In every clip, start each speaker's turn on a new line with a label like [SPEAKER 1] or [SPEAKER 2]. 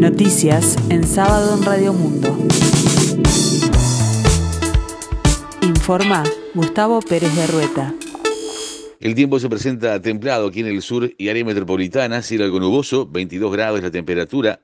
[SPEAKER 1] Noticias en sábado en Radio Mundo. Informa Gustavo Pérez de Rueta.
[SPEAKER 2] El tiempo se presenta templado aquí en el sur y área metropolitana, cielo algo nuboso, 22 grados la temperatura,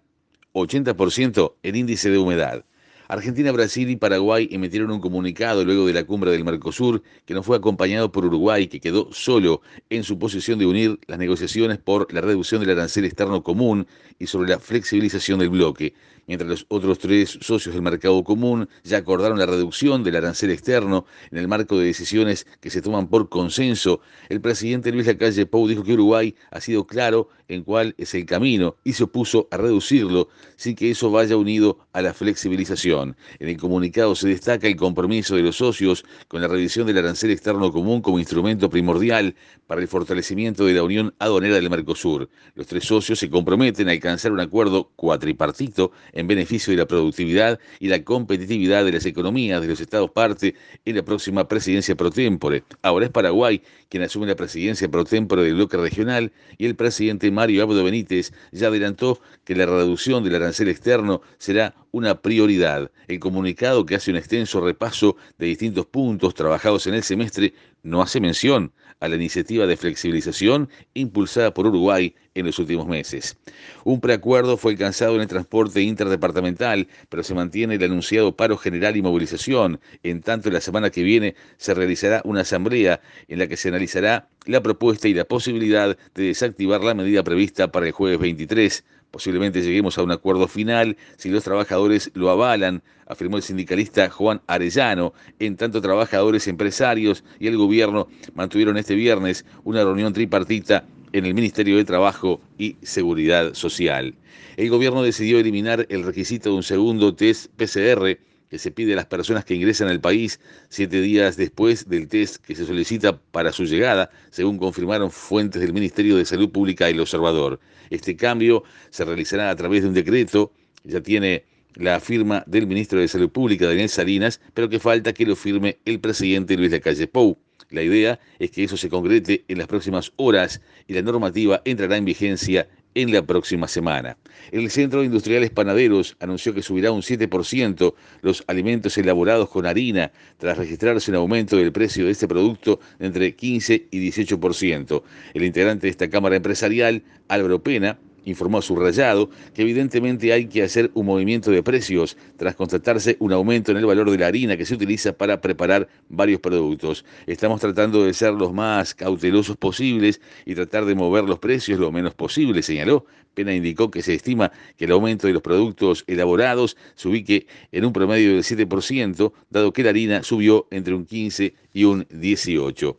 [SPEAKER 2] 80% el índice de humedad. Argentina, Brasil y Paraguay emitieron un comunicado luego de la cumbre del Mercosur que no fue acompañado por Uruguay, que quedó solo en su posición de unir las negociaciones por la reducción del arancel externo común y sobre la flexibilización del bloque mientras los otros tres socios del mercado común ya acordaron la reducción del arancel externo en el marco de decisiones que se toman por consenso. El presidente Luis Lacalle Pou dijo que Uruguay ha sido claro en cuál es el camino y se opuso a reducirlo sin que eso vaya unido a la flexibilización. En el comunicado se destaca el compromiso de los socios con la revisión del arancel externo común como instrumento primordial para el fortalecimiento de la unión aduanera del Mercosur. Los tres socios se comprometen a alcanzar un acuerdo cuatripartito en beneficio de la productividad y la competitividad de las economías de los Estados parte en la próxima presidencia pro tempore. Ahora es Paraguay quien asume la presidencia pro tempore del bloque regional y el presidente Mario Abdo Benítez ya adelantó que la reducción del arancel externo será una prioridad. El comunicado que hace un extenso repaso de distintos puntos trabajados en el semestre no hace mención a la iniciativa de flexibilización impulsada por Uruguay en los últimos meses. Un preacuerdo fue alcanzado en el transporte interdepartamental, pero se mantiene el anunciado paro general y movilización. En tanto, la semana que viene se realizará una asamblea en la que se analizará la propuesta y la posibilidad de desactivar la medida prevista para el jueves 23 Posiblemente lleguemos a un acuerdo final si los trabajadores lo avalan, afirmó el sindicalista Juan Arellano. En tanto, trabajadores, empresarios y el gobierno mantuvieron este viernes una reunión tripartita en el Ministerio de Trabajo y Seguridad Social. El gobierno decidió eliminar el requisito de un segundo test PCR se pide a las personas que ingresan al país siete días después del test que se solicita para su llegada, según confirmaron fuentes del Ministerio de Salud Pública y el Observador. Este cambio se realizará a través de un decreto, ya tiene la firma del ministro de Salud Pública, Daniel Salinas, pero que falta que lo firme el presidente Luis Lacalle Pou. La idea es que eso se concrete en las próximas horas y la normativa entrará en vigencia en la próxima semana. El Centro de Industriales Panaderos anunció que subirá un 7% los alimentos elaborados con harina tras registrarse un aumento del precio de este producto de entre 15 y 18%. El integrante de esta Cámara Empresarial, Álvaro Pena, informó Subrayado que evidentemente hay que hacer un movimiento de precios tras constatarse un aumento en el valor de la harina que se utiliza para preparar varios productos. Estamos tratando de ser los más cautelosos posibles y tratar de mover los precios lo menos posible, señaló. Pena indicó que se estima que el aumento de los productos elaborados se ubique en un promedio del 7%, dado que la harina subió entre un 15 y un 18%.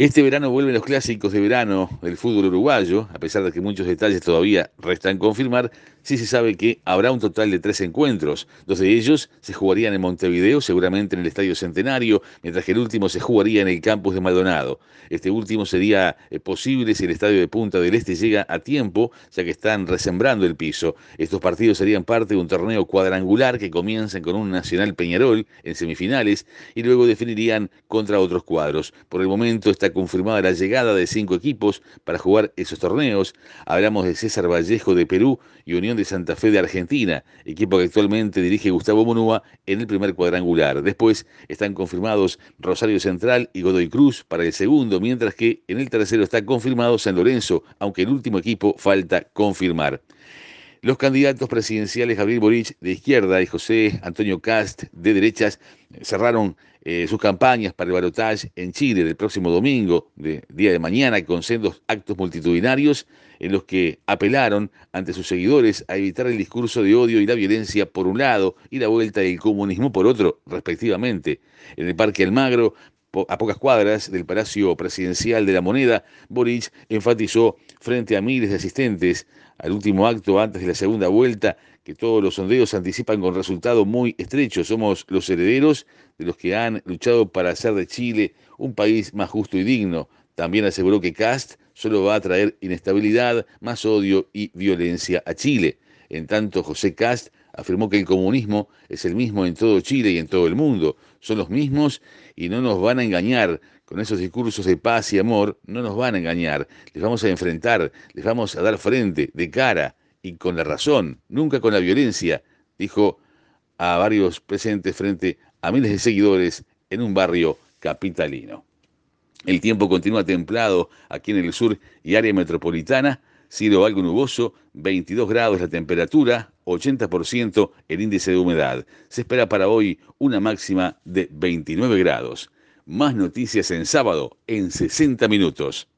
[SPEAKER 2] Este verano vuelven los clásicos de verano del fútbol uruguayo, a pesar de que muchos detalles todavía restan confirmar, sí se sabe que habrá un total de tres encuentros. Dos de ellos se jugarían en Montevideo, seguramente en el Estadio Centenario, mientras que el último se jugaría en el campus de Maldonado. Este último sería eh, posible si el Estadio de Punta del Este llega a tiempo, ya que están resembrando el piso. Estos partidos serían parte de un torneo cuadrangular que comienza con un Nacional Peñarol en semifinales y luego definirían contra otros cuadros. Por el momento confirmada la llegada de cinco equipos para jugar esos torneos. Hablamos de César Vallejo de Perú y Unión de Santa Fe de Argentina, equipo que actualmente dirige Gustavo Monúa en el primer cuadrangular. Después están confirmados Rosario Central y Godoy Cruz para el segundo, mientras que en el tercero está confirmado San Lorenzo, aunque el último equipo falta confirmar. Los candidatos presidenciales Gabriel Boric de izquierda y José Antonio Cast de derechas cerraron eh, sus campañas para el balotaje en Chile del próximo domingo, de día de mañana, con sendos actos multitudinarios en los que apelaron ante sus seguidores a evitar el discurso de odio y la violencia por un lado y la vuelta del comunismo por otro, respectivamente. En el Parque Almagro, a pocas cuadras del Palacio Presidencial de la Moneda, Boric enfatizó frente a miles de asistentes al último acto antes de la segunda vuelta que todos los sondeos anticipan con resultado muy estrecho. Somos los herederos de los que han luchado para hacer de Chile un país más justo y digno. También aseguró que Cast solo va a traer inestabilidad, más odio y violencia a Chile. En tanto, José Cast afirmó que el comunismo es el mismo en todo Chile y en todo el mundo. Son los mismos y no nos van a engañar. Con esos discursos de paz y amor no nos van a engañar. Les vamos a enfrentar, les vamos a dar frente, de cara y con la razón, nunca con la violencia, dijo a varios presentes frente a miles de seguidores en un barrio capitalino. El tiempo continúa templado aquí en el sur y área metropolitana, cielo algo nuboso, 22 grados la temperatura, 80% el índice de humedad. Se espera para hoy una máxima de 29 grados. Más noticias en sábado en 60 minutos.